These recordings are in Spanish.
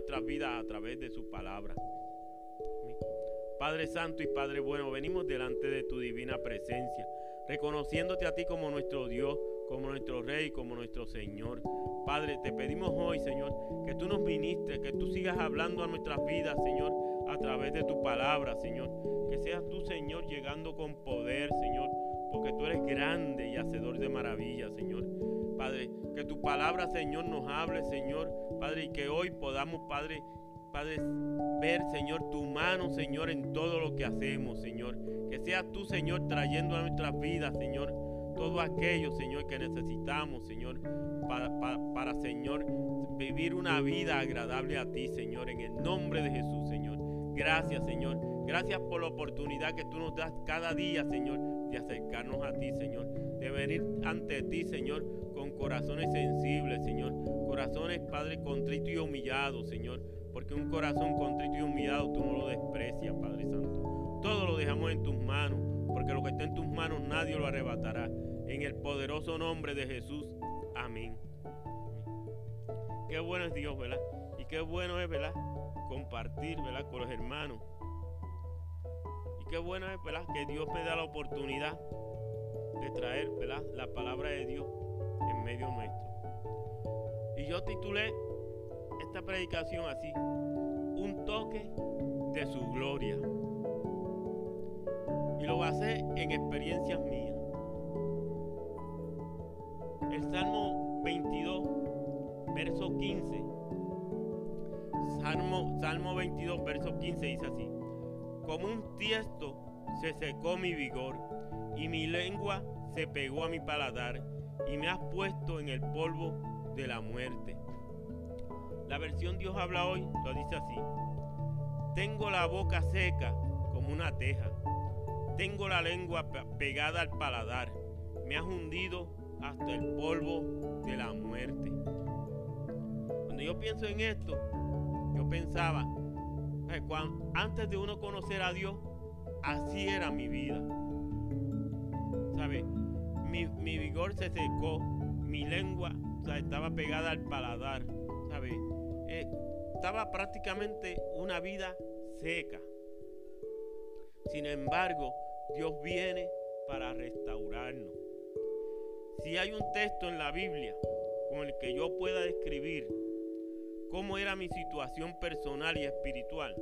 nuestras vidas a través de su palabra. Padre Santo y Padre Bueno, venimos delante de tu divina presencia, reconociéndote a ti como nuestro Dios, como nuestro Rey, como nuestro Señor. Padre, te pedimos hoy, Señor, que tú nos ministres, que tú sigas hablando a nuestras vidas, Señor, a través de tu palabra, Señor. Que seas tú, Señor, llegando con poder, Señor, porque tú eres grande y hacedor de maravillas, Señor. Padre, que tu palabra, Señor, nos hable, Señor, Padre, y que hoy podamos, Padre, Padre, ver, Señor, tu mano, Señor, en todo lo que hacemos, Señor. Que seas tú, Señor, trayendo a nuestras vidas, Señor, todo aquello, Señor, que necesitamos, Señor, para, para, Señor, vivir una vida agradable a ti, Señor, en el nombre de Jesús, Señor. Gracias, Señor. Gracias por la oportunidad que tú nos das cada día, Señor, de acercarnos a ti, Señor. De venir ante ti, Señor, con corazones sensibles, Señor. Corazones, Padre, contritos y humillados, Señor. Porque un corazón contrito y humillado tú no lo desprecias, Padre Santo. Todo lo dejamos en tus manos, porque lo que está en tus manos nadie lo arrebatará. En el poderoso nombre de Jesús. Amén. Qué bueno es Dios, ¿verdad? Y qué bueno es, ¿verdad? Compartir, ¿verdad? Con los hermanos. Qué bueno es, ¿verdad? Que Dios me da la oportunidad de traer, ¿verdad? La palabra de Dios en medio nuestro. Y yo titulé esta predicación así, un toque de su gloria. Y lo basé en experiencias mías. El Salmo 22, verso 15. Salmo, Salmo 22, verso 15 dice así. Como un tiesto se secó mi vigor y mi lengua se pegó a mi paladar y me has puesto en el polvo de la muerte. La versión Dios habla hoy lo dice así. Tengo la boca seca como una teja. Tengo la lengua pegada al paladar. Me has hundido hasta el polvo de la muerte. Cuando yo pienso en esto, yo pensaba, antes de uno conocer a Dios, así era mi vida. ¿Sabe? Mi, vigor se secó, mi lengua estaba pegada al paladar. ¿Sabe? Eh, estaba prácticamente una vida seca. Sin embargo, Dios viene para restaurarnos. Si hay un texto en la Biblia con el que yo pueda describir cómo era mi situación personal y espiritual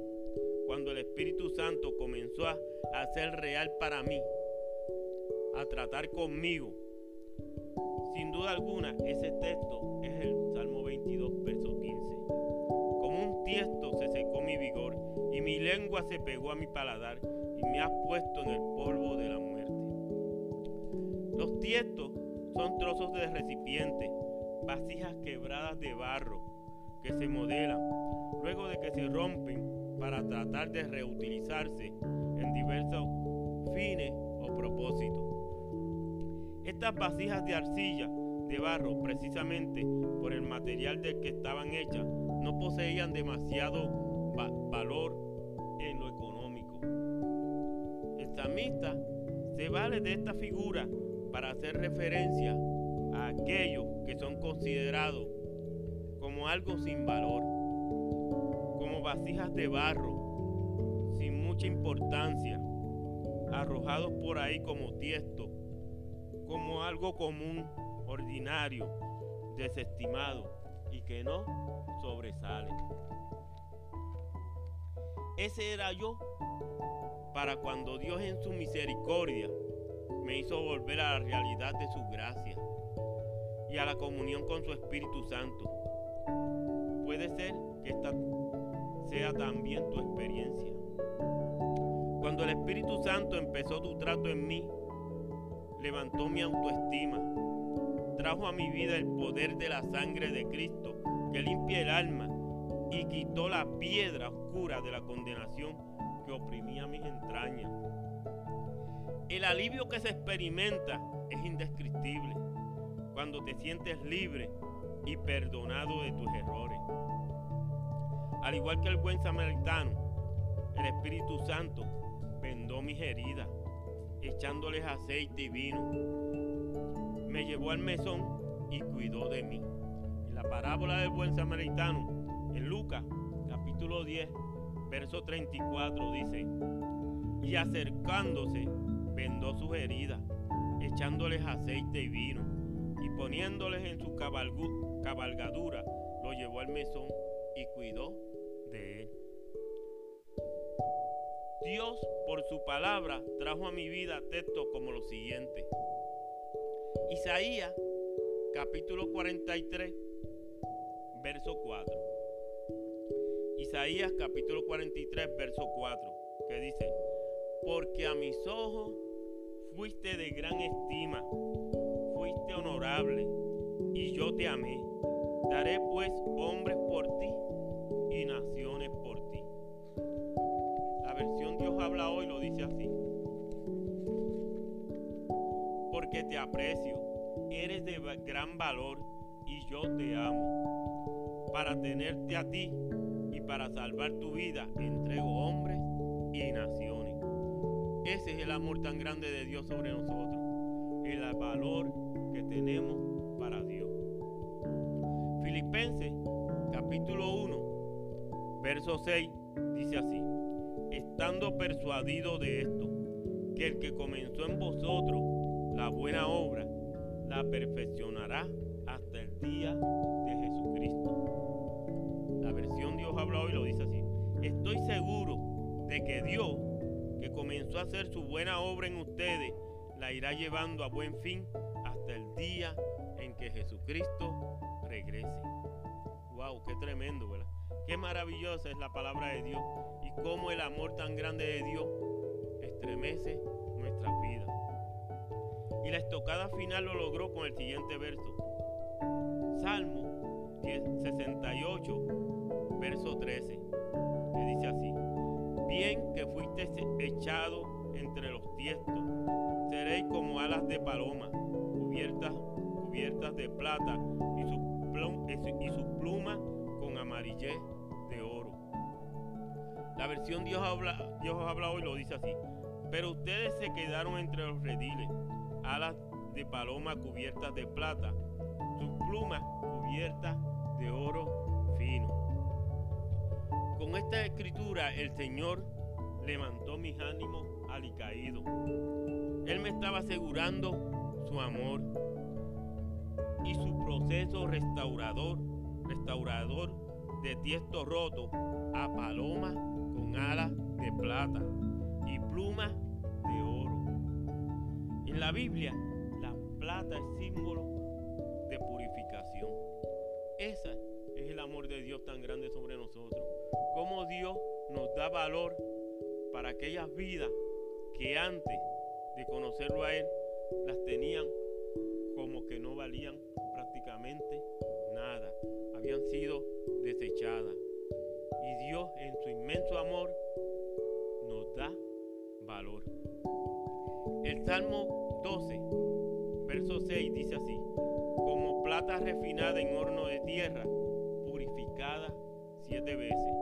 cuando el Espíritu Santo comenzó a hacer real para mí, a tratar conmigo, sin duda alguna ese texto es el Salmo 22, verso 15. Como un tiesto se secó mi vigor y mi lengua se pegó a mi paladar y me has puesto en el polvo de la muerte. Los tiestos son trozos de recipiente, vasijas quebradas de barro que se modelan luego de que se rompen para tratar de reutilizarse en diversos fines o propósitos. Estas vasijas de arcilla, de barro, precisamente por el material del que estaban hechas, no poseían demasiado valor en lo económico. El samista se vale de esta figura para hacer referencia a aquellos que son considerados algo sin valor, como vasijas de barro, sin mucha importancia, arrojados por ahí como tiesto, como algo común, ordinario, desestimado y que no sobresale. Ese era yo para cuando Dios en su misericordia me hizo volver a la realidad de su gracia y a la comunión con su Espíritu Santo. Puede ser que esta sea también tu experiencia. Cuando el Espíritu Santo empezó tu trato en mí, levantó mi autoestima, trajo a mi vida el poder de la sangre de Cristo que limpia el alma y quitó la piedra oscura de la condenación que oprimía mis entrañas. El alivio que se experimenta es indescriptible cuando te sientes libre y perdonado de tus errores. Al igual que el buen samaritano, el Espíritu Santo vendó mis heridas, echándoles aceite y vino. Me llevó al mesón y cuidó de mí. En la parábola del buen samaritano, en Lucas, capítulo 10, verso 34 dice, y acercándose vendó sus heridas, echándoles aceite y vino, poniéndoles en su cabalgadura, lo llevó al mesón y cuidó de él. Dios por su palabra trajo a mi vida textos como lo siguiente. Isaías capítulo 43, verso 4. Isaías capítulo 43, verso 4, que dice, porque a mis ojos fuiste de gran estima, honorable, y yo te amé. Daré pues hombres por ti y naciones por ti. La versión Dios habla hoy lo dice así. Porque te aprecio, eres de gran valor y yo te amo. Para tenerte a ti y para salvar tu vida entrego hombres y naciones. Ese es el amor tan grande de Dios sobre nosotros. El valor que tenemos para Dios. Filipenses capítulo 1, verso 6 dice así. Estando persuadido de esto, que el que comenzó en vosotros la buena obra, la perfeccionará hasta el día de Jesucristo. La versión Dios habla hoy lo dice así. Estoy seguro de que Dios, que comenzó a hacer su buena obra en ustedes, la irá llevando a buen fin hasta el día en que Jesucristo regrese. Wow, qué tremendo, ¿verdad? Qué maravillosa es la palabra de Dios y cómo el amor tan grande de Dios estremece nuestras vidas. Y la estocada final lo logró con el siguiente verso. Salmo 68, verso 13, que dice así. Bien que fuiste echado entre los tiestos, seréis como alas de paloma, cubiertas, cubiertas de plata y sus plumas con amarillez de oro. La versión Dios habla, Dios habla hoy lo dice así. Pero ustedes se quedaron entre los rediles, alas de paloma cubiertas de plata, sus plumas cubiertas de oro fino. Con esta escritura el Señor levantó mis ánimos alicaídos. Él me estaba asegurando su amor y su proceso restaurador, restaurador de tiesto roto a palomas con alas de plata y plumas de oro. En la Biblia, la plata es símbolo de purificación. Ese es el amor de Dios tan grande sobre nosotros. Cómo Dios nos da valor para aquellas vidas que antes de conocerlo a Él las tenían como que no valían prácticamente nada, habían sido desechadas. Y Dios en su inmenso amor nos da valor. El Salmo 12, verso 6 dice así, como plata refinada en horno de tierra, purificada siete veces.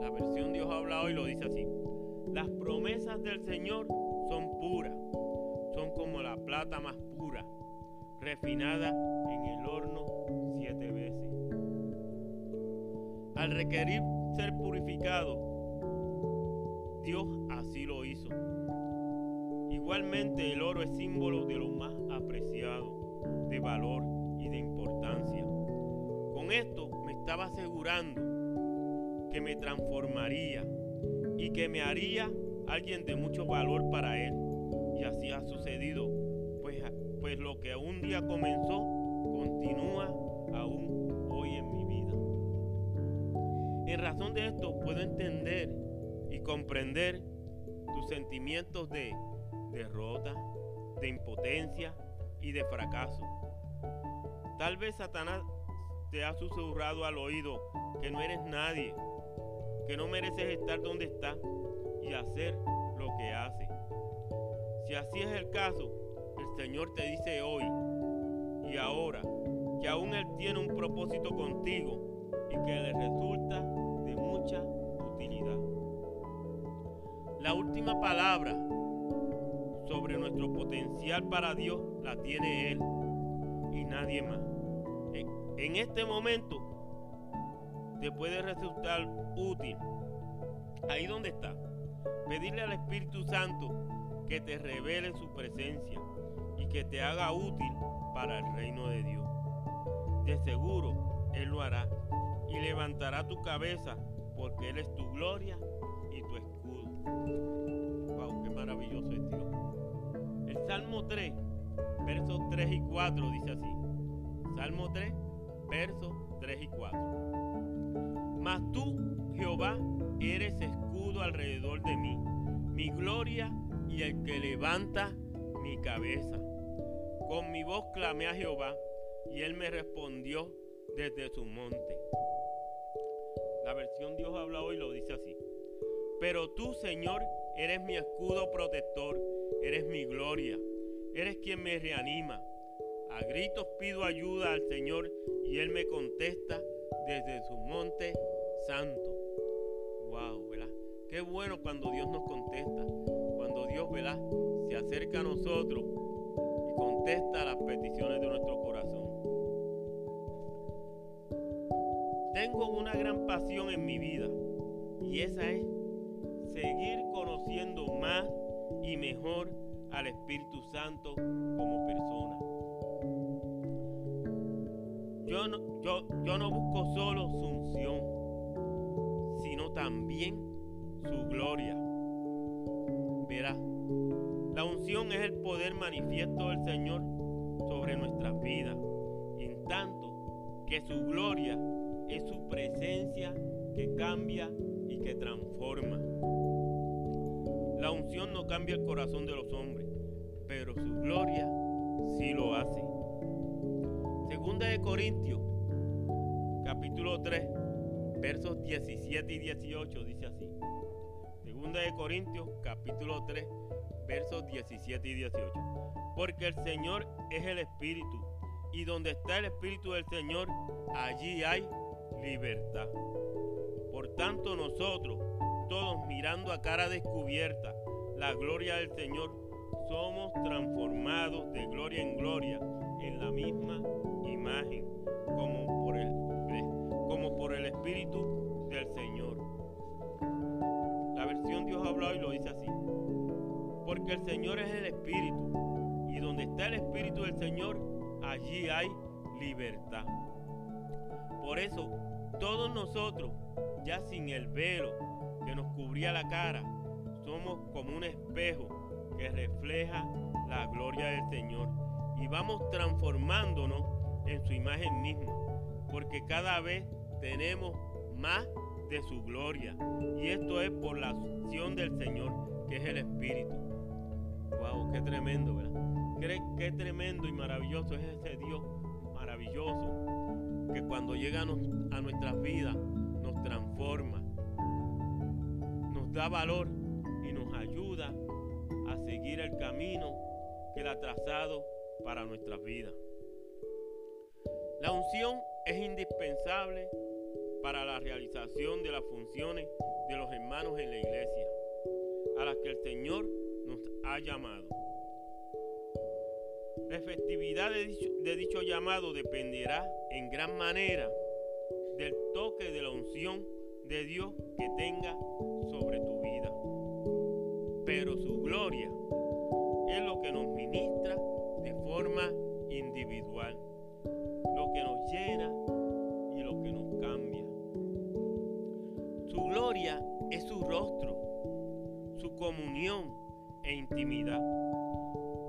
La versión Dios habla hoy lo dice así, las promesas del Señor son puras, son como la plata más pura refinada en el horno siete veces. Al requerir ser purificado, Dios así lo hizo. Igualmente el oro es símbolo de lo más apreciado, de valor y de importancia. Con esto me estaba asegurando que me transformaría y que me haría alguien de mucho valor para Él. Y así ha sucedido pues lo que un día comenzó continúa aún hoy en mi vida. En razón de esto puedo entender y comprender tus sentimientos de derrota, de impotencia y de fracaso. Tal vez Satanás te ha susurrado al oído que no eres nadie, que no mereces estar donde estás y hacer lo que hace. Si así es el caso, el Señor te dice hoy y ahora que aún Él tiene un propósito contigo y que le resulta de mucha utilidad. La última palabra sobre nuestro potencial para Dios la tiene Él y nadie más. En este momento te puede resultar útil. Ahí donde está. Pedirle al Espíritu Santo que te revele su presencia y que te haga útil para el reino de Dios. De seguro Él lo hará y levantará tu cabeza porque Él es tu gloria y tu escudo. ¡Wow! ¡Qué maravilloso es Dios! El Salmo 3, versos 3 y 4 dice así. Salmo 3, versos 3 y 4. Mas tú, Jehová, eres escudo alrededor de mí, mi gloria y el que levanta mi cabeza. Con mi voz clamé a Jehová y él me respondió desde su monte. La versión Dios habla hoy lo dice así. Pero tú, Señor, eres mi escudo protector, eres mi gloria, eres quien me reanima. A gritos pido ayuda al Señor y Él me contesta desde su monte santo. Wow, ¿verdad? Qué bueno cuando Dios nos contesta, cuando Dios, ¿verdad? Se acerca a nosotros y contesta las peticiones de nuestro corazón. Tengo una gran pasión en mi vida y esa es seguir conociendo más y mejor al Espíritu Santo como persona. Yo no, yo, yo no busco solo su unción, también su gloria. Verá, la unción es el poder manifiesto del Señor sobre nuestras vidas, en tanto que su gloria es su presencia que cambia y que transforma. La unción no cambia el corazón de los hombres, pero su gloria sí lo hace. Segunda de Corintios, capítulo 3, versos 17 y 18 dice así. Segunda de Corintios, capítulo 3, versos 17 y 18. Porque el Señor es el Espíritu, y donde está el Espíritu del Señor, allí hay libertad. Por tanto nosotros, todos mirando a cara descubierta la gloria del Señor, somos transformados de gloria en gloria en la misma imagen, como como por el Espíritu del Señor. La versión Dios habla y lo dice así. Porque el Señor es el Espíritu, y donde está el Espíritu del Señor, allí hay libertad. Por eso, todos nosotros, ya sin el velo que nos cubría la cara, somos como un espejo que refleja la gloria del Señor y vamos transformándonos en su imagen misma, porque cada vez tenemos más de su gloria y esto es por la acción del Señor, que es el Espíritu. Wow, qué tremendo, ¿verdad? Qué, qué tremendo y maravilloso es ese Dios maravilloso que cuando llega a nuestras vidas nos transforma, nos da valor y nos ayuda a seguir el camino que Él ha trazado para nuestras vidas. La unción es indispensable para la realización de las funciones de los hermanos en la iglesia, a las que el Señor nos ha llamado. La efectividad de dicho, llamado dependerá en gran manera del toque de la unción de Dios que tenga sobre tu vida. Pero su gloria es lo que nos ministra de forma individual, lo que nos llena su comunión e intimidad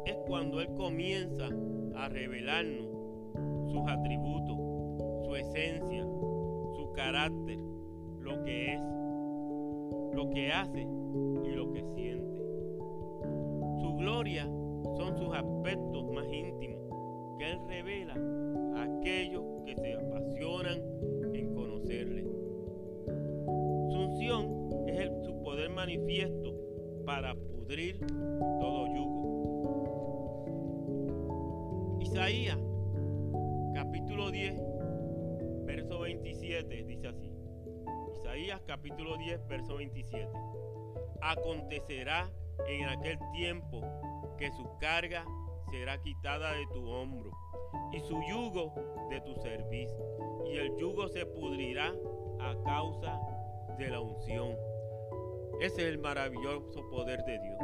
es cuando Él comienza a revelarnos sus atributos, su esencia, su carácter, lo que es, lo que hace y lo que siente. Su gloria son sus aspectos más íntimos que Él revela a aquellos que se apasionan en conocerle. Su unción es su poder manifiesto para pudrir todo yugo. Isaías, capítulo 10, verso 27, dice así. Isaías, capítulo 10, verso 27. Acontecerá en aquel tiempo que su carga será quitada de tu hombro y su yugo de tu cerviz, y el yugo se pudrirá a causa de la unción. Es el maravilloso poder de Dios.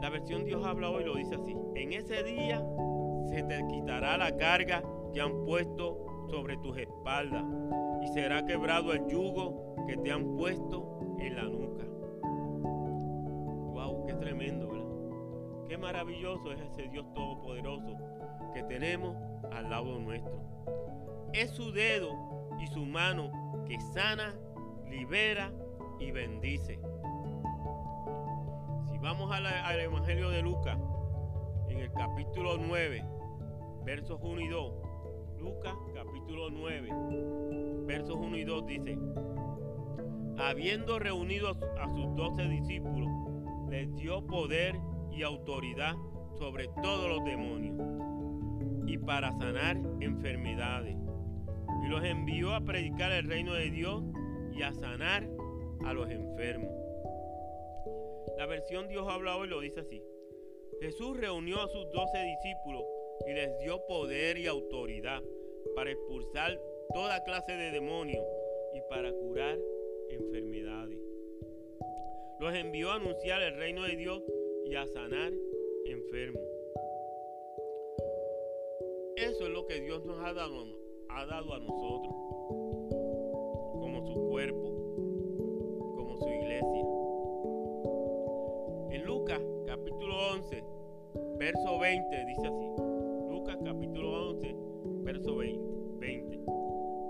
La versión Dios habla hoy lo dice así. En ese día se te quitará la carga que han puesto sobre tus espaldas y será quebrado el yugo que te han puesto en la nuca. Wow, qué tremendo, ¿verdad? Qué maravilloso es ese Dios todopoderoso que tenemos al lado nuestro. Es su dedo y su mano que sana, libera y bendice. Si vamos al Evangelio de Lucas, en el capítulo 9, versos 1 y 2, Lucas capítulo 9, versos 1 y 2 dice, habiendo reunido a sus doce discípulos, les dio poder y autoridad sobre todos los demonios y para sanar enfermedades. Y los envió a predicar el reino de Dios y a sanar a los enfermos. La versión Dios habla hoy lo dice así. Jesús reunió a sus doce discípulos y les dio poder y autoridad para expulsar toda clase de demonios y para curar enfermedades. Los envió a anunciar el reino de Dios y a sanar enfermos. Eso es lo que Dios nos ha dado, ha dado a nosotros, su cuerpo, como su iglesia. En Lucas capítulo 11, verso 20 dice así. Lucas capítulo 11, verso 20. 20.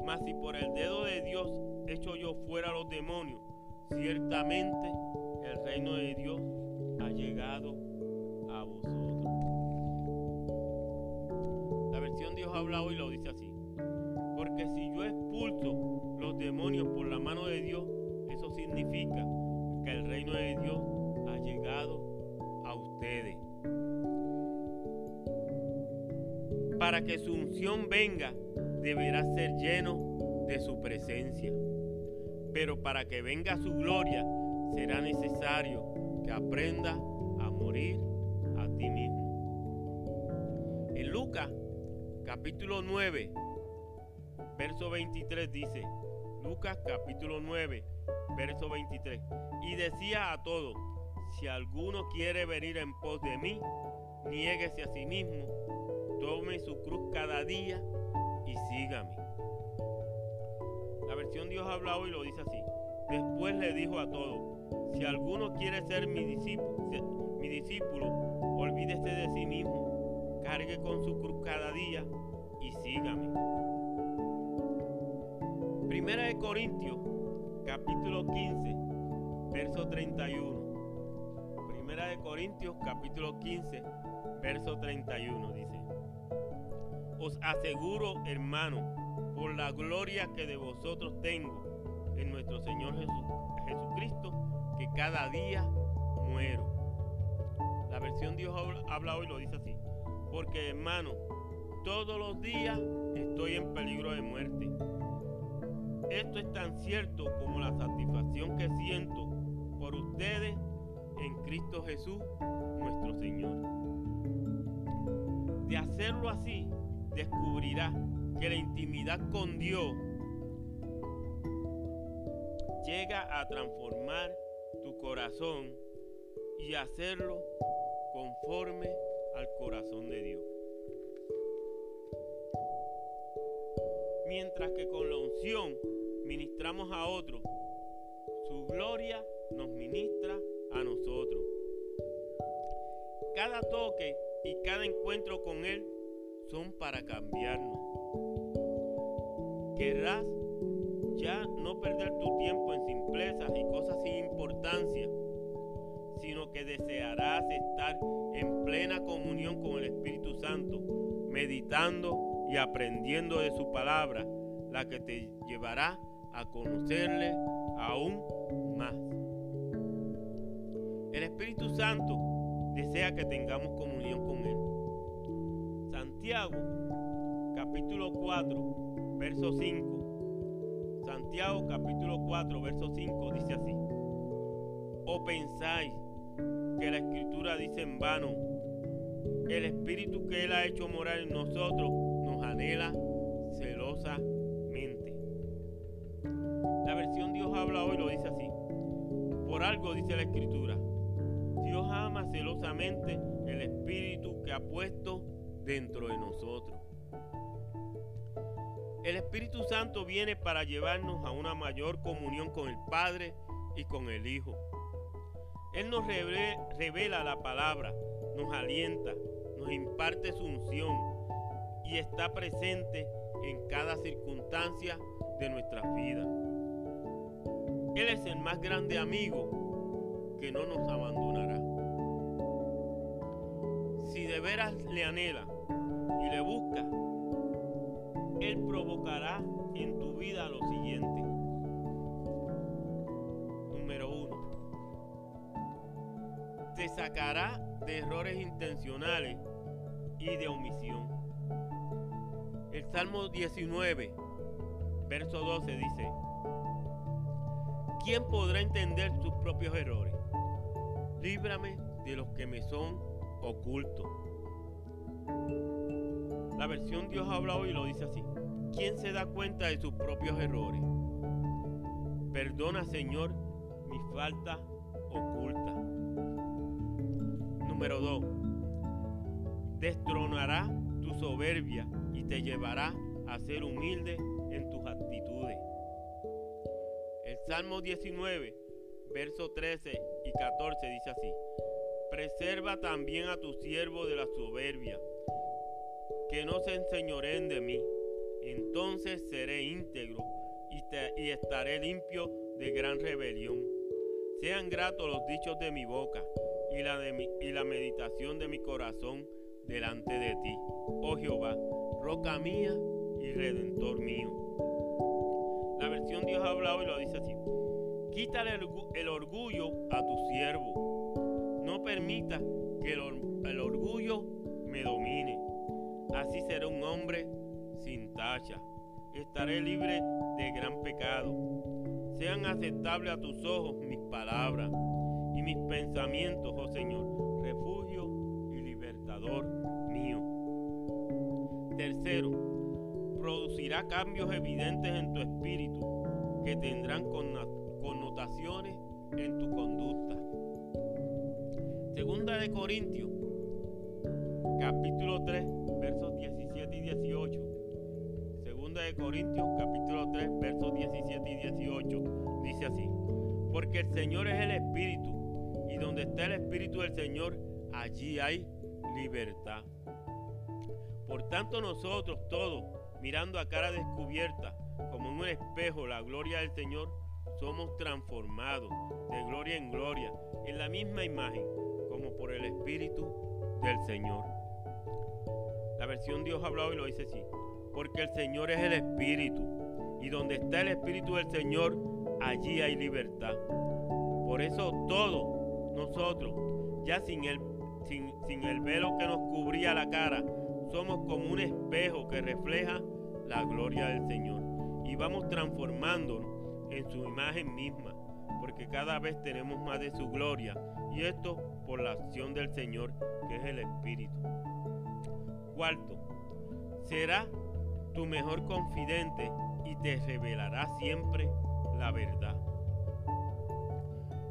Mas si por el dedo de Dios echo yo fuera los demonios, ciertamente el reino de Dios ha llegado a vosotros. La versión Dios habla hoy lo dice así. Porque si yo expulso los demonios por la mano de Dios, eso significa que el reino de Dios ha llegado a ustedes. Para que su unción venga, deberá ser lleno de su presencia. Pero para que venga su gloria, será necesario que aprenda a morir a ti mismo. En Lucas capítulo 9, verso 23 dice, Lucas capítulo 9, verso 23, y decía a todos, si alguno quiere venir en pos de mí, niéguese a sí mismo, tome su cruz cada día y sígame. La versión Dios habla hoy lo dice así. Después le dijo a todos, si alguno quiere ser mi discípulo, mi discípulo, olvídese de sí mismo, cargue con su cruz cada día y sígame. Primera de Corintios, capítulo 15, verso 31. Primera de Corintios, capítulo 15, verso 31 dice. Os aseguro, hermano, por la gloria que de vosotros tengo en nuestro Señor Jesucristo, que cada día muero. La versión Dios habla hoy lo dice así. Porque, hermano, todos los días estoy en peligro de muerte. Esto es tan cierto como la satisfacción que siento por ustedes en Cristo Jesús, nuestro Señor. De hacerlo así, descubrirás que la intimidad con Dios llega a transformar tu corazón y hacerlo conforme al corazón de Dios. Mientras que con la unción ministramos a otros, su gloria nos ministra a nosotros. Cada toque y cada encuentro con Él son para cambiarnos. Querrás ya no perder tu tiempo en simplezas y cosas sin importancia, sino que desearás estar en plena comunión con el Espíritu Santo, meditando y aprendiendo de su palabra, la que te llevará a conocerle aún más. El Espíritu Santo desea que tengamos comunión con Él. Santiago, capítulo 4, verso 5. Santiago, capítulo 4, verso 5 dice así. ¿O pensáis que la escritura dice en vano? El espíritu que Él ha hecho morar en nosotros nos anhela celosamente. Por algo dice la escritura. Dios ama celosamente el espíritu que ha puesto dentro de nosotros. El Espíritu Santo viene para llevarnos a una mayor comunión con el Padre y con el Hijo. Él nos revela la palabra, nos alienta, nos imparte su unción y está presente en cada circunstancia de nuestras vidas. Él es el más grande amigo que no nos abandonará. Si de veras le anhela y le busca, Él provocará en tu vida lo siguiente. Número uno, te sacará de errores intencionales y de omisión. El Salmo 19, verso 12 dice, ¿quién podrá entender sus propios errores? Líbrame de los que me son ocultos. La versión Dios habla hoy lo dice así. ¿Quién se da cuenta de sus propios errores? Perdona, Señor, mi falta oculta. Número 2. Destronará tu soberbia y te llevará a ser humilde en tus actitudes. Salmo 19, versos 13 y 14 dice así. Preserva también a tu siervo de la soberbia que no se enseñoreen de mí. Entonces seré íntegro y, estaré limpio de gran rebelión. Sean gratos los dichos de mi boca y la meditación de mi corazón delante de ti, oh Jehová, roca mía y redentor mío. Versión Dios ha hablado y lo dice así. Quítale el, orgullo a tu siervo. No permita que el orgullo me domine Así seré un hombre sin tacha. Estaré libre de gran pecado. Sean aceptables a tus ojos mis palabras y mis pensamientos, oh Señor, refugio y libertador mío. Tercero, producirá cambios evidentes en tu espíritu que tendrán connotaciones en tu conducta. Segunda de Corintios, capítulo 3, versos 17 y 18. Segunda de Corintios capítulo 3 versos 17 y 18 dice así, porque el Señor es el Espíritu y donde está el Espíritu del Señor, allí hay libertad. Por tanto nosotros todos, mirando a cara descubierta, como en un espejo, la gloria del Señor, somos transformados de gloria en gloria, en la misma imagen, como por el Espíritu del Señor. La versión Dios habla hoy lo dice así. Porque el Señor es el Espíritu. Y donde está el Espíritu del Señor, allí hay libertad. Por eso todos nosotros, ya sin el, sin, sin el velo que nos cubría la cara, somos como un espejo que refleja la gloria del Señor. Y vamos transformándonos en su imagen misma, porque cada vez tenemos más de su gloria. Y esto por la acción del Señor, que es el Espíritu. Cuarto, será tu mejor confidente y te revelará siempre la verdad.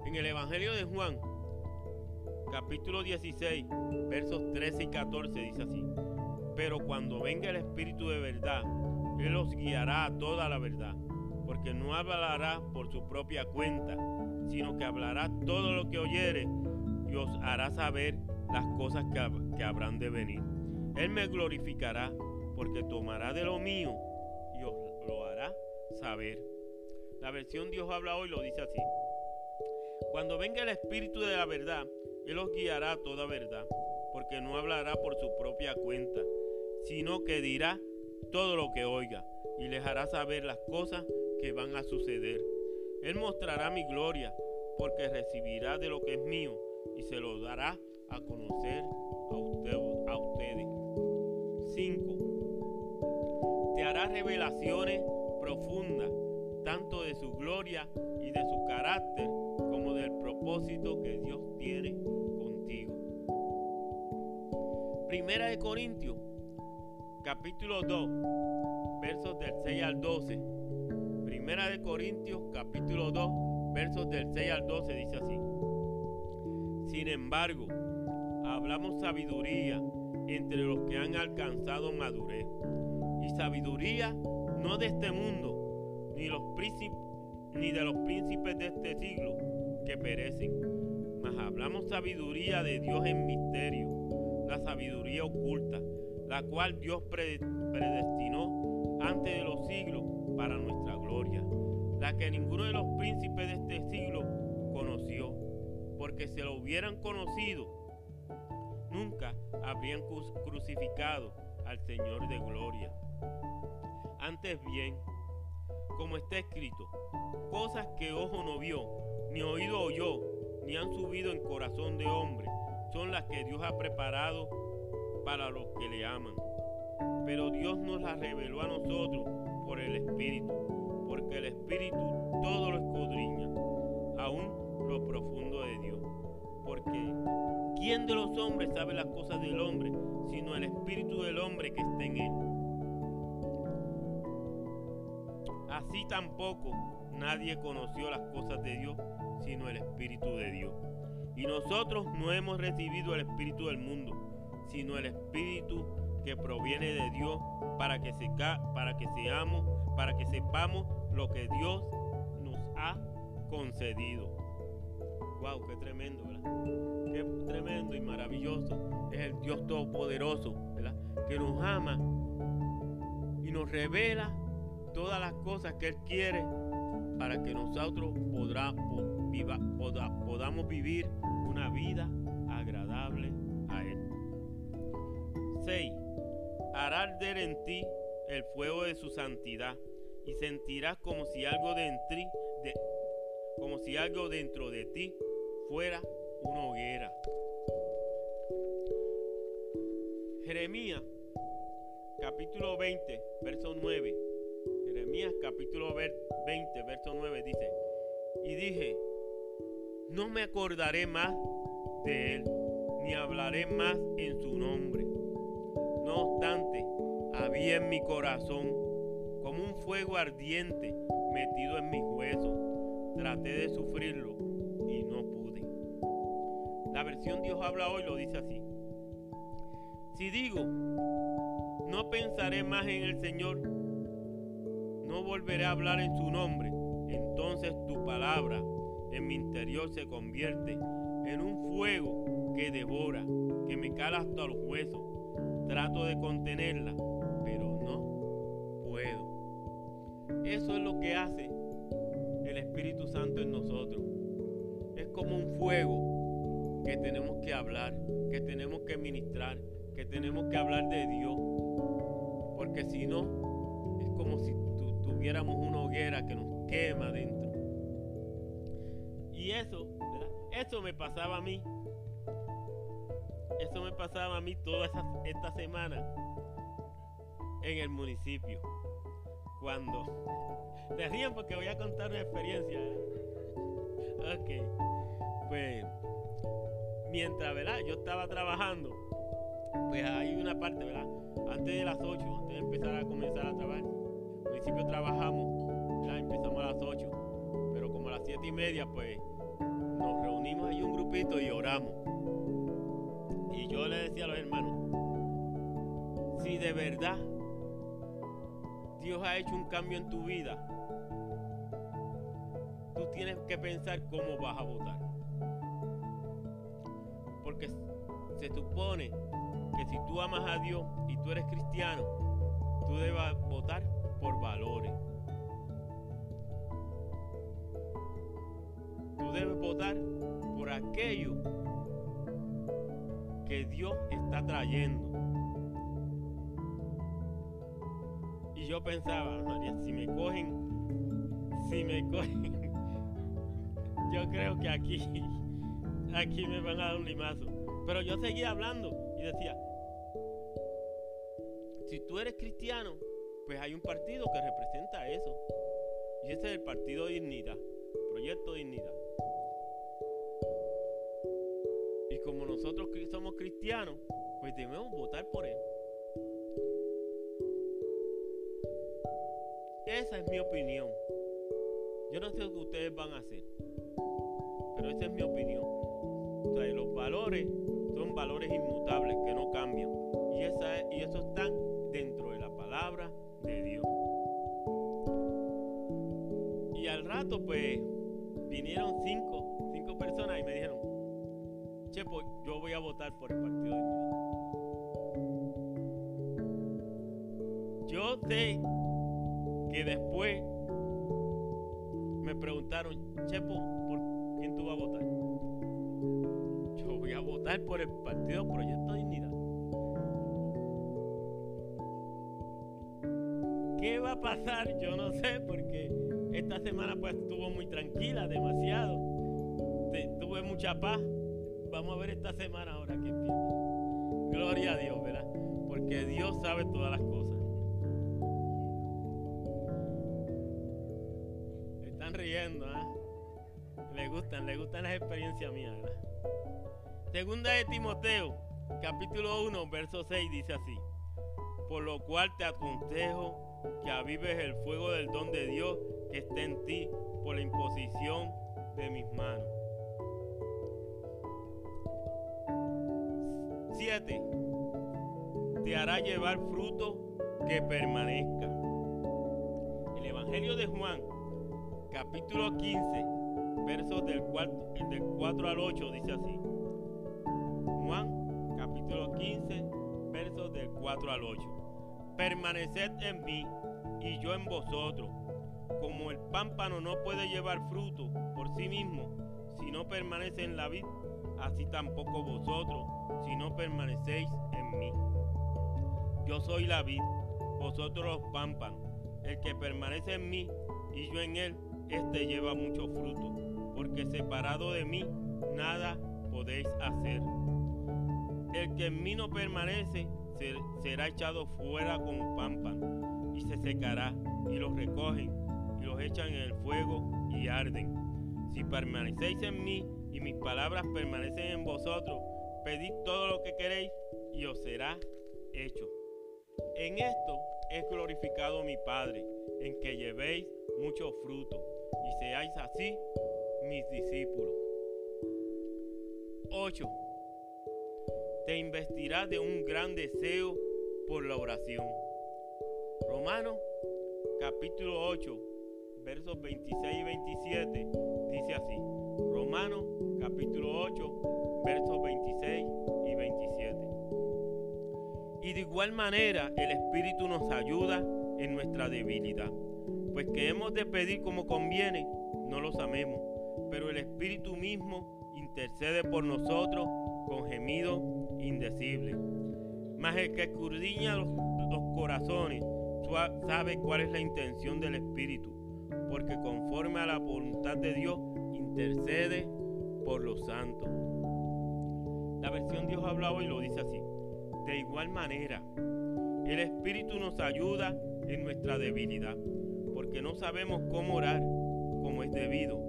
En el Evangelio de Juan, capítulo 16, versos 13 y 14 dice así, pero cuando venga el Espíritu de verdad, Él os guiará a toda la verdad, porque no hablará por su propia cuenta, sino que hablará todo lo que oyere y os hará saber las cosas que, que habrán de venir. Él me glorificará porque tomará de lo mío y os lo hará saber. La versión Dios habla hoy lo dice así. Cuando venga el Espíritu de la verdad, Él os guiará a toda verdad, porque no hablará por su propia cuenta, sino que dirá todo lo que oiga y les hará saber las cosas que van a suceder. Él mostrará mi gloria, porque recibirá de lo que es mío y se lo dará a conocer a, a ustedes. 5. Te hará revelaciones profundas, tanto de su gloria y de su carácter, como del propósito que Dios tiene contigo. Primera de Corintios, capítulo 2, versos del 6 al 12. Primera de Corintios capítulo 2 versos del 6 al 12 dice así. Sin embargo, hablamos sabiduría entre los que han alcanzado madurez. Y sabiduría no de este mundo, ni, los ni de los príncipes de este siglo que perecen. Mas hablamos sabiduría de Dios en misterio, la sabiduría oculta, la cual Dios predestinó antes de los siglos para nuestra gloria, la que ninguno de los príncipes de este siglo conoció, porque si lo hubieran conocido, nunca habrían crucificado al Señor de gloria. Antes bien, como está escrito, cosas que ojo no vio, ni oído oyó, ni han subido en corazón de hombre, son las que Dios ha preparado para los que le aman. Pero Dios nos las reveló a nosotros por el Espíritu, porque el Espíritu todo lo escudriña, aún lo profundo de Dios. Porque ¿quién de los hombres sabe las cosas del hombre, sino el Espíritu del hombre que está en él? Así tampoco nadie conoció las cosas de Dios, sino el Espíritu de Dios. Y nosotros no hemos recibido el Espíritu del mundo, sino el Espíritu que proviene de Dios para que, se, para que seamos, para que sepamos lo que Dios nos ha concedido. Wow, qué tremendo. Qué tremendo y maravilloso es el Dios Todopoderoso. Que nos ama y nos revela todas las cosas que Él quiere para que nosotros podamos vivir una vida agradable. 6. Hará arder en ti el fuego de su santidad y sentirás como si algo dentro de, como si algo dentro de ti fuera una hoguera. Jeremías capítulo 20, verso 9. Jeremías capítulo 20, verso 9 dice, y dije, no me acordaré más de él, ni hablaré más en su nombre. No obstante, había en mi corazón como un fuego ardiente metido en mis huesos. Traté de sufrirlo y no pude. La versión Dios habla hoy lo dice así. Si digo, no pensaré más en el Señor, no volveré a hablar en su nombre, entonces tu palabra en mi interior se convierte en un fuego que devora, que me cala hasta los huesos. Trato de contenerla, pero no puedo. Eso es lo que hace el Espíritu Santo en nosotros. Es como un fuego que tenemos que hablar, que tenemos que ministrar, que tenemos que hablar de Dios. Porque si no, es como si tuviéramos una hoguera que nos quema dentro. Y eso, Eso me pasaba a mí. Eso me pasaba a mí toda esta semana en el municipio. Cuando... Te ríen porque voy a contar una experiencia. ¿eh? Ok. Pues mientras, ¿verdad? Yo estaba trabajando. Pues hay una parte, ¿verdad? Antes de las 8, antes de empezar a comenzar a trabajar. En el municipio trabajamos, ya empezamos a las 8. Pero como a las 7 y media, pues nos reunimos ahí un grupito y oramos. Y yo le decía a los hermanos, si de verdad Dios ha hecho un cambio en tu vida, tú tienes que pensar cómo vas a votar. Porque se supone que si tú amas a Dios y tú eres cristiano, tú debes votar por valores. Tú debes votar por aquello que Dios está trayendo. Y yo pensaba, María, si me cogen, si me cogen, yo creo que aquí, aquí me van a dar un limazo. Pero yo seguía hablando y decía, si tú eres cristiano, pues hay un partido que representa eso. Y ese es el Partido Dignidad, Proyecto Dignidad. Como nosotros somos cristianos, pues debemos votar por él. Esa es mi opinión. Yo no sé lo que ustedes van a hacer, pero esa es mi opinión. O sea, los valores son valores inmutables que no cambian. Y, esa y eso están dentro de la palabra de Dios. Y al rato, pues, vinieron cinco, cinco personas y me dijeron, Yo voy a votar por el Partido de Unidad. Yo sé que después me preguntaron, Chepo, ¿por quién tú vas a votar? Yo voy a votar por el Partido Proyecto Dignidad. ¿Qué va a pasar? Yo no sé, porque esta semana pues estuvo muy tranquila, demasiado. Tuve mucha paz. Vamos a ver esta semana ahora qué empieza. Gloria a Dios, ¿verdad? Porque Dios sabe todas las cosas. Están riendo, ¿ah? Le gustan, le gustan las experiencias mías, ¿verdad? Segunda de Timoteo, capítulo 1, verso 6 dice así. Por lo cual te aconsejo que avives el fuego del don de Dios que está en ti por la imposición de mis manos. 7. Te hará llevar fruto que permanezca. El Evangelio de Juan, capítulo 15, versos del 4, del 4 al 8, dice así. Juan, capítulo 15, versos del 4 al 8. Permaneced en mí y yo en vosotros. Como el pámpano no puede llevar fruto por sí mismo si no permanece en la vid, así tampoco vosotros si no permanecéis en mí. Yo soy la vid, vosotros los pámpanos. El que permanece en mí y yo en él, éste lleva mucho fruto, porque separado de mí nada podéis hacer. El que en mí no permanece será echado fuera como pámpano y se secará y los recogen y los echan en el fuego y arden. Si permanecéis en mí y mis palabras permanecen en vosotros, pedid todo lo que queréis y os será hecho. En esto es glorificado mi Padre, en que llevéis mucho fruto y seáis así mis discípulos. 8. Te investirá de un gran deseo por la oración. Romanos capítulo 8, versos 26 y 27 dice así. Romanos capítulo 8, versos 26 y 27. Y de igual manera el Espíritu nos ayuda en nuestra debilidad, pues que hemos de pedir como conviene, no lo sabemos, pero el Espíritu mismo intercede por nosotros con gemido indecible. Mas el que escudriña los, los corazones sabe cuál es la intención del Espíritu, porque conforme a la voluntad de Dios intercede por los santos. La versión Dios habla hoy lo dice así. De igual manera, el Espíritu nos ayuda en nuestra debilidad, porque no sabemos cómo orar como es debido,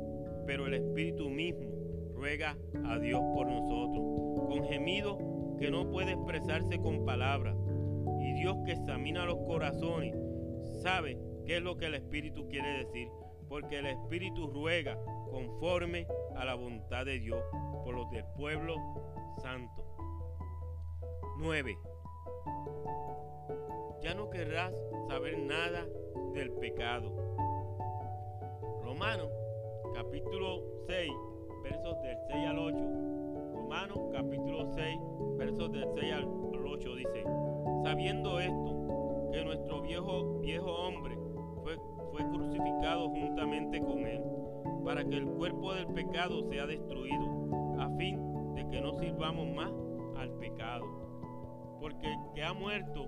pero el Espíritu mismo ruega a Dios por nosotros, con gemido que no puede expresarse con palabras. Y Dios que examina los corazones sabe qué es lo que el Espíritu quiere decir, porque el Espíritu ruega conforme a la voluntad de Dios por los del pueblo santo. 9. Ya no querrás saber nada del pecado. Romanos capítulo 6 versos del 6 al 8. Romanos capítulo 6, versos del 6 al 8 dice, sabiendo esto, que nuestro viejo, viejo hombre fue, fue crucificado juntamente con él, para que el cuerpo del pecado sea destruido, a fin de que no sirvamos más al pecado. Porque el que ha muerto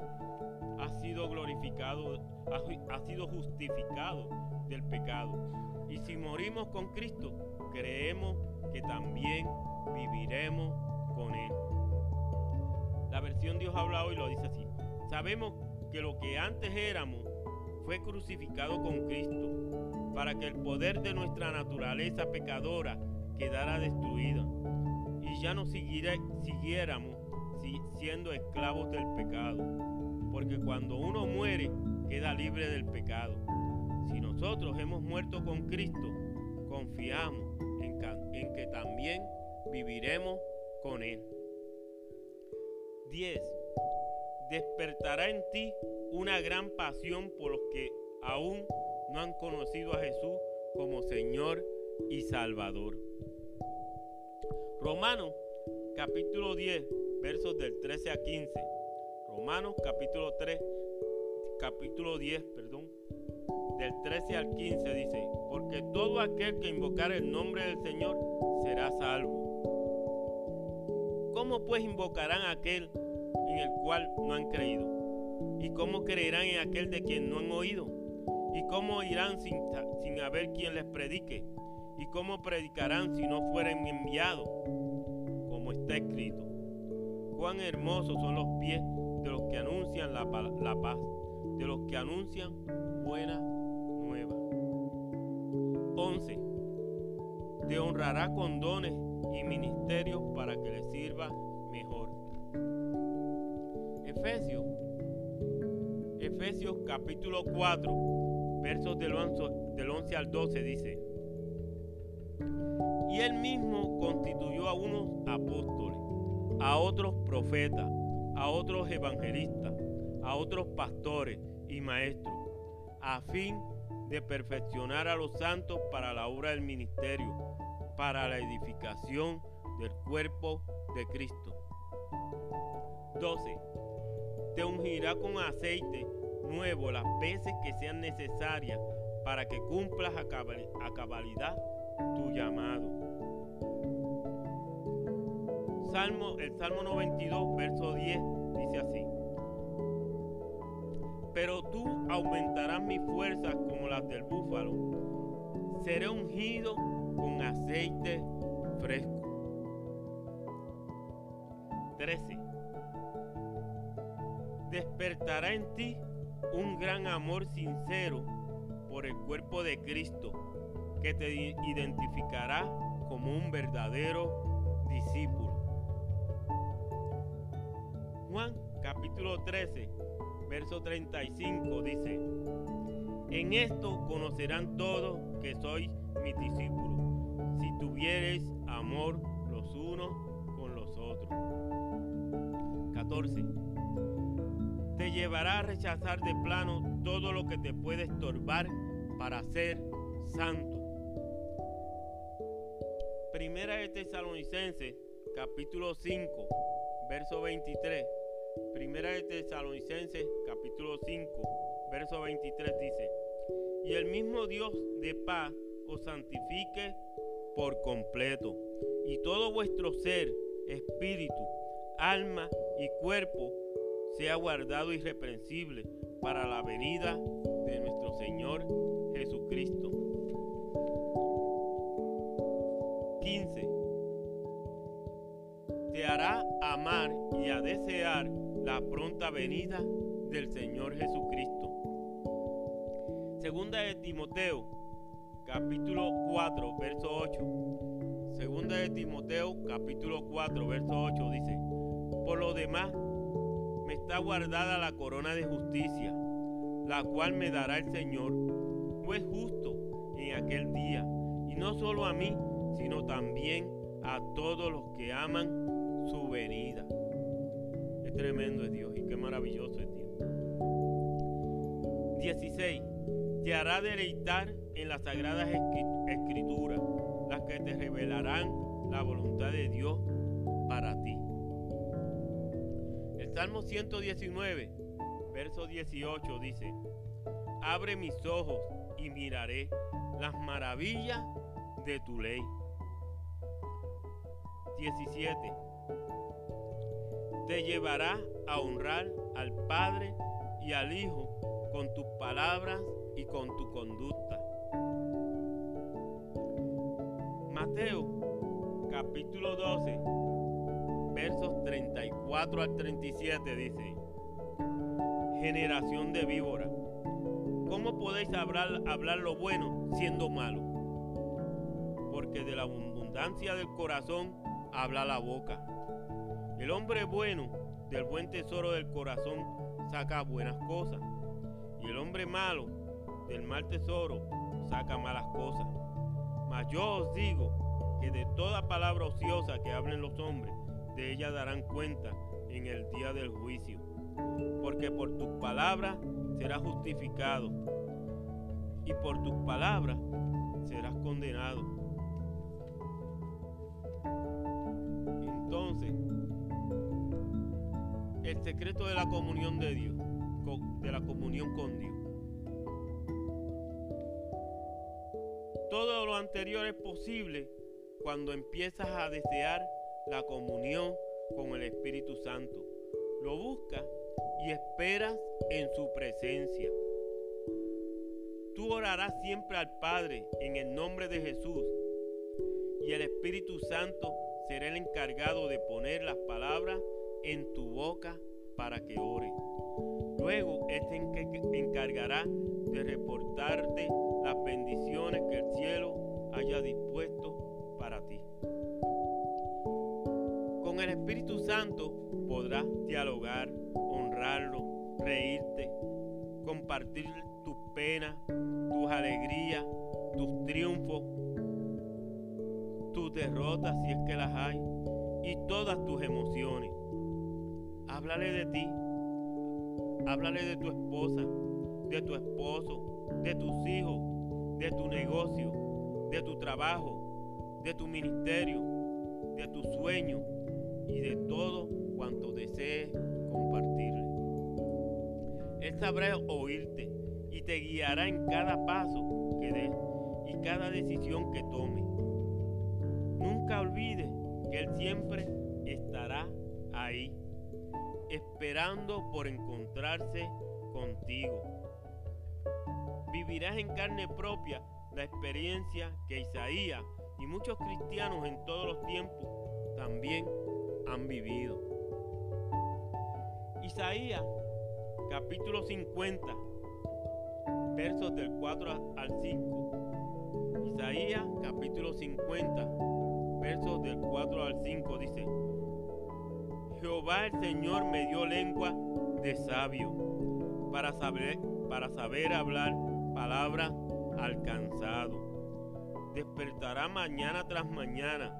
ha sido glorificado, ha, ha sido justificado del pecado. Y si morimos con Cristo, creemos que también viviremos con Él. La versión Dios habla hoy lo dice así. Sabemos que lo que antes éramos fue crucificado con Cristo para que el poder de nuestra naturaleza pecadora quedara destruida y ya no siguiéramos siendo esclavos del pecado. Porque cuando uno muere queda libre del pecado. Si nosotros hemos muerto con Cristo, confiamos en, que también viviremos con Él. 10. Despertará en ti una gran pasión por los que aún no han conocido a Jesús como Señor y Salvador. Romanos capítulo 10, versos del 13 a 15. Romanos capítulo 3, capítulo 10, perdón, del 13 al 15 dice, porque todo aquel que invocar el nombre del Señor será salvo. ¿Cómo pues invocarán a aquel en el cual no han creído? ¿Y cómo creerán en aquel de quien no han oído? ¿Y cómo irán sin, sin haber quien les predique? ¿Y cómo predicarán si no fueren enviados? Como está escrito. Cuán hermosos son los pies de los que anuncian la, la paz, de los que anuncian buena nueva. 11. Te honrará con dones y ministerios para que le sirva mejor. Efesios. Efesios capítulo 4, versos del 11, al 12 dice, y él mismo constituyó a unos apóstoles, a otros profetas, a otros evangelistas, a otros pastores y maestros, a fin de perfeccionar a los santos para la obra del ministerio, para la edificación del cuerpo de Cristo. 12. Te ungirá con aceite nuevo las veces que sean necesarias para que cumplas a cabalidad tu llamado. Salmo, el Salmo 92, verso 10, dice así. Pero tú aumentarás mis fuerzas como las del búfalo. Seré ungido con aceite fresco. 13. Despertará en ti un gran amor sincero por el cuerpo de Cristo que te identificará como un verdadero discípulo. Juan capítulo 13, verso 35 dice, en esto conocerán todos que sois mis discípulos, si tuviereis amor los unos con los otros. 14. Llevará a rechazar de plano todo lo que te puede estorbar para ser santo. Primera de Tesalonicenses, capítulo 5, verso 23. Primera de Tesalonicenses, capítulo 5, verso 23 dice, y el mismo Dios de paz os santifique por completo, y todo vuestro ser, espíritu, alma y cuerpo sea guardado irreprensible para la venida de nuestro Señor Jesucristo. 15. Te hará amar y a desear la pronta venida del Señor Jesucristo. Segunda de Timoteo, capítulo 4, verso 8. Segunda de Timoteo, capítulo 4, verso 8 dice, por lo demás, está guardada la corona de justicia, la cual me dará el Señor, juez justo en aquel día, y no solo a mí, sino también a todos los que aman su venida. Es tremendo es Dios y qué maravilloso es Dios. 16. Te hará deleitar en las sagradas escrituras, las que te revelarán la voluntad de Dios para ti. Salmo 119, verso 18 dice, Abre mis ojos y miraré las maravillas de tu ley. 17. Te llevará a honrar al Padre y al Hijo con tus palabras y con tu conducta. Mateo capítulo 12 versos 34 al 37 dice, generación de víbora, ¿cómo podéis hablar, hablar lo bueno siendo malo? Porque de la abundancia del corazón habla la boca. El hombre bueno del buen tesoro del corazón saca buenas cosas. Y el hombre malo del mal tesoro saca malas cosas. Mas yo os digo que de toda palabra ociosa que hablen los hombres, de ella darán cuenta en el día del juicio. Porque por tus palabras serás justificado y por tus palabras serás condenado. Entonces, el secreto de la comunión de Dios, de la comunión con Dios. Todo lo anterior es posible cuando empiezas a desear la comunión con el Espíritu Santo. Lo buscas y esperas en su presencia. Tú orarás siempre al Padre en el nombre de Jesús y el Espíritu Santo será el encargado de poner las palabras en tu boca para que ore. Luego Él se encargará de reportarte las bendiciones que el cielo haya dispuesto para ti. El Espíritu Santo podrás dialogar, honrarlo, reírte, compartir tus penas, tus alegrías, tus triunfos, tus derrotas si es que las hay y todas tus emociones. Háblale de ti, háblale de tu esposa, de tu esposo, de tus hijos, de tu negocio, de tu trabajo, de tu ministerio, de tu sueño y de todo cuanto desees compartirle. Él sabrá oírte y te guiará en cada paso que des y cada decisión que tomes. Nunca olvides que Él siempre estará ahí, esperando por encontrarse contigo. Vivirás en carne propia la experiencia que Isaías y muchos cristianos en todos los tiempos también han vivido. Isaías capítulo 50 versos del 4 al 5. Isaías capítulo 50 versos del 4 al 5 dice, Jehová el Señor me dio lengua de sabio para saber, para saber hablar palabra alcanzado. Despertará mañana tras mañana,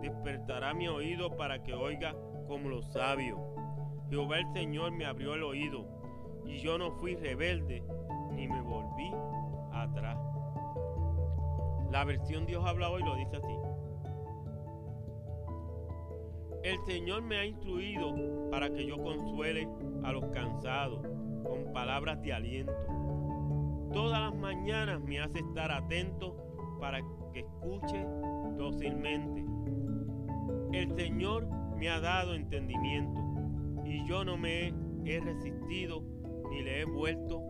despertará mi oído para que oiga como los sabios. Jehová el Señor me abrió el oído, y yo no fui rebelde, ni me volví atrás. La versión Dios habla hoy lo dice así. El Señor me ha instruido para que yo consuele a los cansados con palabras de aliento. Todas las mañanas me hace estar atento para que escuche dócilmente. El Señor me ha dado entendimiento y yo no me he resistido ni le he vuelto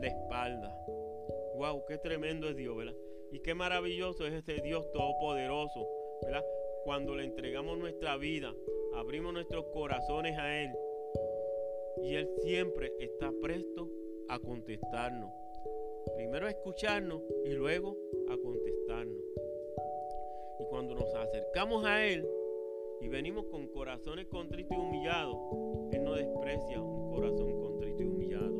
la espalda. Wow, qué tremendo es Dios, ¿verdad? Y qué maravilloso es ese Dios todopoderoso, ¿verdad? Cuando le entregamos nuestra vida, abrimos nuestros corazones a Él y Él siempre está presto a contestarnos. Primero a escucharnos y luego a contestarnos. Y cuando nos acercamos a Él y venimos con corazones contritos y humillados, Él no desprecia un corazón contrito y humillado.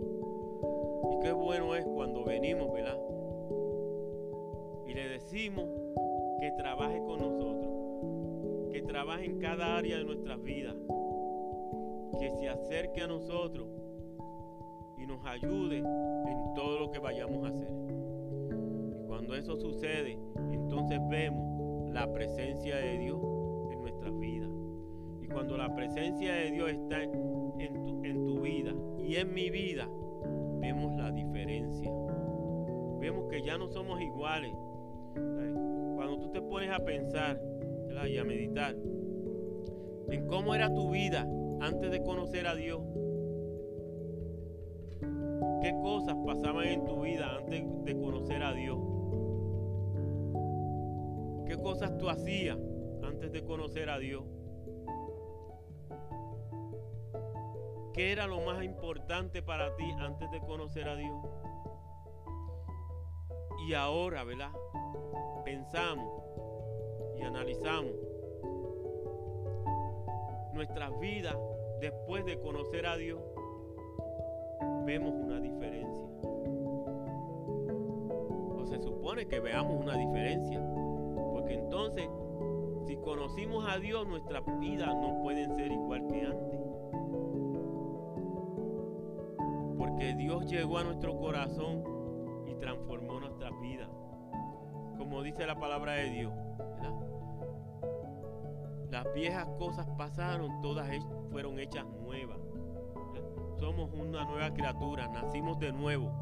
Y qué bueno es cuando venimos, ¿verdad? Y le decimos que trabaje con nosotros, que trabaje en cada área de nuestras vidas, que se acerque a nosotros y nos ayude en todo lo que vayamos a hacer. Y cuando eso sucede, entonces vemos la presencia de Dios nuestras vidas. Y cuando la presencia de Dios está en tu, en tu vida y en mi vida, vemos la diferencia. Vemos que ya no somos iguales. Cuando tú te pones a pensar y a meditar en cómo era tu vida antes de conocer a Dios, ¿Qué cosas pasaban en tu vida antes de conocer a Dios? ¿Qué cosas tú hacías antes de conocer a Dios? ¿Qué era lo más importante para ti antes de conocer a Dios? Y ahora, ¿verdad? Pensamos y analizamos nuestras vidas después de conocer a Dios vemos una diferencia. se supone que veamos una diferencia. Porque entonces, conocimos a Dios, nuestras vidas no pueden ser igual que antes. Porque Dios llegó a nuestro corazón y transformó nuestras vidas. Como dice la palabra de Dios. Las viejas cosas pasaron, todas fueron hechas nuevas. Somos una nueva criatura, nacimos de nuevo.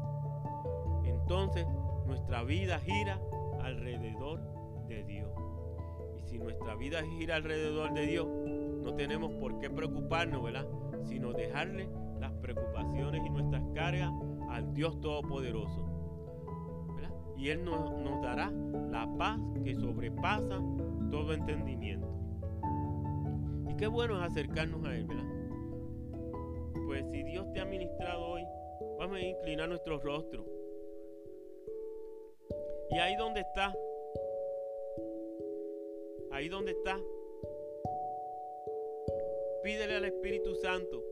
Entonces nuestra vida gira alrededor de Dios. Si nuestra vida gira alrededor de Dios, no tenemos por qué preocuparnos, ¿verdad? Sino dejarle las preocupaciones y nuestras cargas al Dios Todopoderoso. ¿verdad? Y Él nos, nos dará la paz que sobrepasa todo entendimiento. Y qué bueno es acercarnos a Él, ¿verdad? Pues si Dios te ha ministrado hoy, vamos a inclinar nuestro rostro. Y ahí donde está, ahí donde está, pídele al Espíritu Santo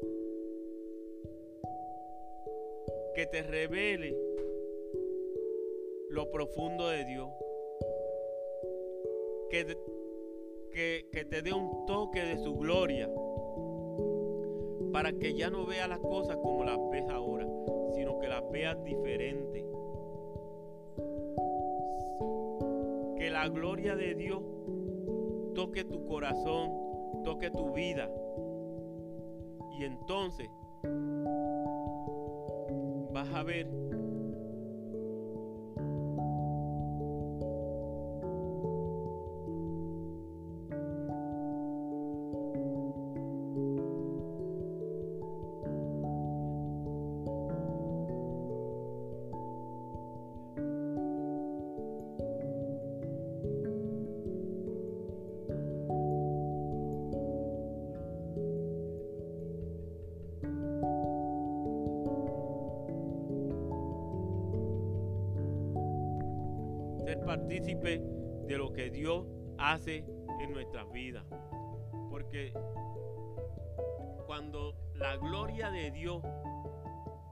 que te revele lo profundo de Dios. Que, que, que, te dé un toque de su gloria. Para que ya no veas las cosas como las ves ahora, sino que las veas diferentes. Que la gloria de Dios toque tu corazón, toque tu vida. Y entonces vas a ver cuando la gloria de Dios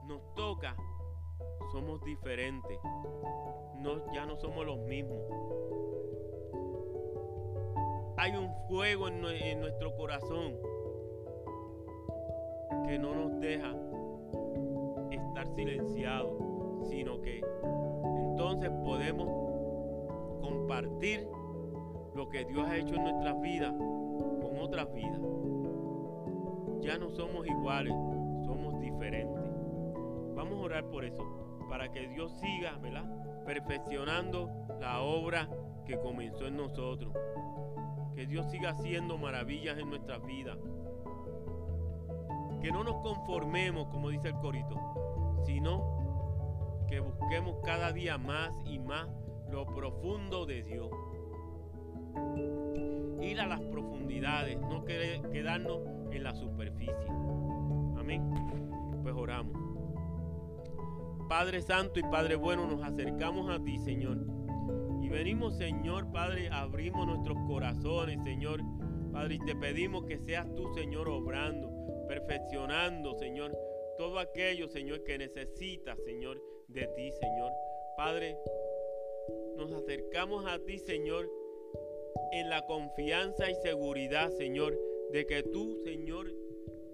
nos toca, somos diferentes. No, ya no somos los mismos. Hay un fuego en, en nuestro corazón que no nos deja estar silenciados, sino que entonces podemos compartir lo que Dios ha hecho en nuestras vidas con otras vidas. Ya no somos iguales, somos diferentes. Vamos a orar por eso, para que Dios siga. Perfeccionando la obra que comenzó en nosotros. Que Dios siga haciendo maravillas en nuestras vidas. Que no nos conformemos, como dice el corito, sino que busquemos cada día más y más lo profundo de Dios. Ir a las profundidades, no quedarnos en la superficie. Amén. Pues oramos. Padre Santo y Padre Bueno, nos acercamos a ti, Señor. Y venimos, Señor, Padre, abrimos nuestros corazones, Señor. Padre, y te pedimos que seas tú, Señor, obrando, perfeccionando, Señor, todo aquello, Señor, que necesita, Señor, de ti, Señor. Padre, nos acercamos a ti, Señor, en la confianza y seguridad, Señor, de que tú, Señor,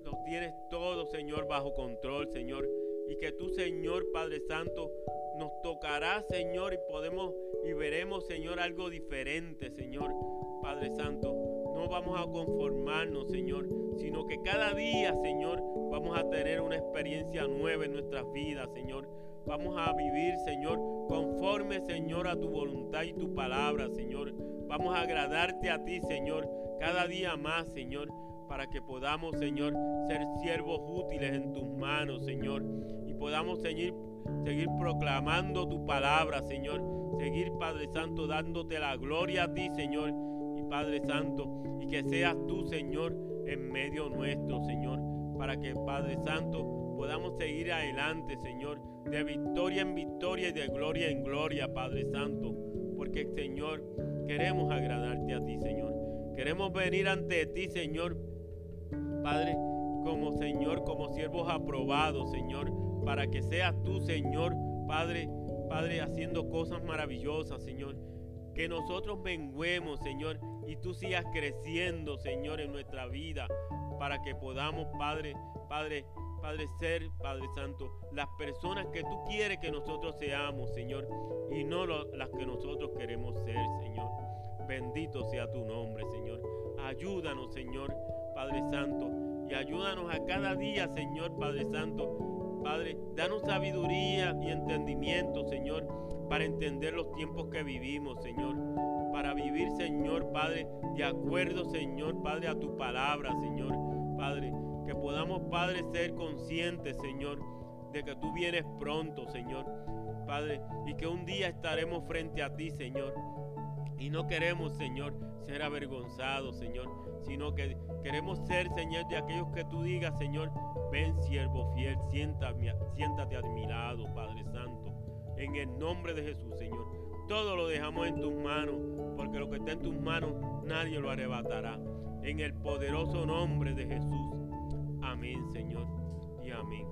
nos tienes todo, Señor, bajo control, Señor. Y que tú, Señor, Padre Santo, nos tocará, Señor, y podemos y veremos, Señor, algo diferente, Señor, Padre Santo. No vamos a conformarnos, Señor, sino que cada día, Señor, vamos a tener una experiencia nueva en nuestras vidas, Señor. Vamos a vivir, Señor, conforme, Señor, a tu voluntad y tu palabra, Señor. Vamos a agradarte a ti, Señor, cada día más, Señor, para que podamos, Señor, ser siervos útiles en tus manos, Señor, y podamos seguir, seguir proclamando tu palabra, Señor. Seguir, Padre Santo, dándote la gloria a ti, Señor, y Padre Santo, y que seas tú, Señor, en medio nuestro, Señor, para que, Padre Santo, podamos seguir adelante, Señor, de victoria en victoria y de gloria en gloria, Padre Santo, porque, Señor, queremos agradarte a ti, Señor. Queremos venir ante ti, Señor, Padre, como Señor, como siervos aprobados, Señor, para que seas tú, Señor, Padre, Padre, haciendo cosas maravillosas, Señor. Que nosotros menguemos, Señor, y tú sigas creciendo, Señor, en nuestra vida, para que podamos, Padre, Padre, Padre, ser, Padre Santo, las personas que tú quieres que nosotros seamos, Señor, y no las que nosotros queremos ser, Señor. Bendito sea tu nombre, Señor. Ayúdanos, Señor, Padre Santo, y ayúdanos a cada día, Señor, Padre Santo. Padre, danos sabiduría y entendimiento, Señor, para entender los tiempos que vivimos, Señor. Para vivir, Señor, Padre, de acuerdo, Señor, Padre, a tu palabra, Señor. Padre, que podamos, Padre, ser conscientes, Señor, de que tú vienes pronto, Señor. Padre, y que un día estaremos frente a ti, Señor. Y no queremos, Señor, ser avergonzados, Señor, sino que queremos ser, Señor, de aquellos que tú digas, Señor, ven siervo fiel, siéntate, siéntate a mi lado, Padre Santo. En el nombre de Jesús, Señor. Todo lo dejamos en tus manos, porque lo que está en tus manos nadie lo arrebatará. En el poderoso nombre de Jesús. Amén, Señor, y amén.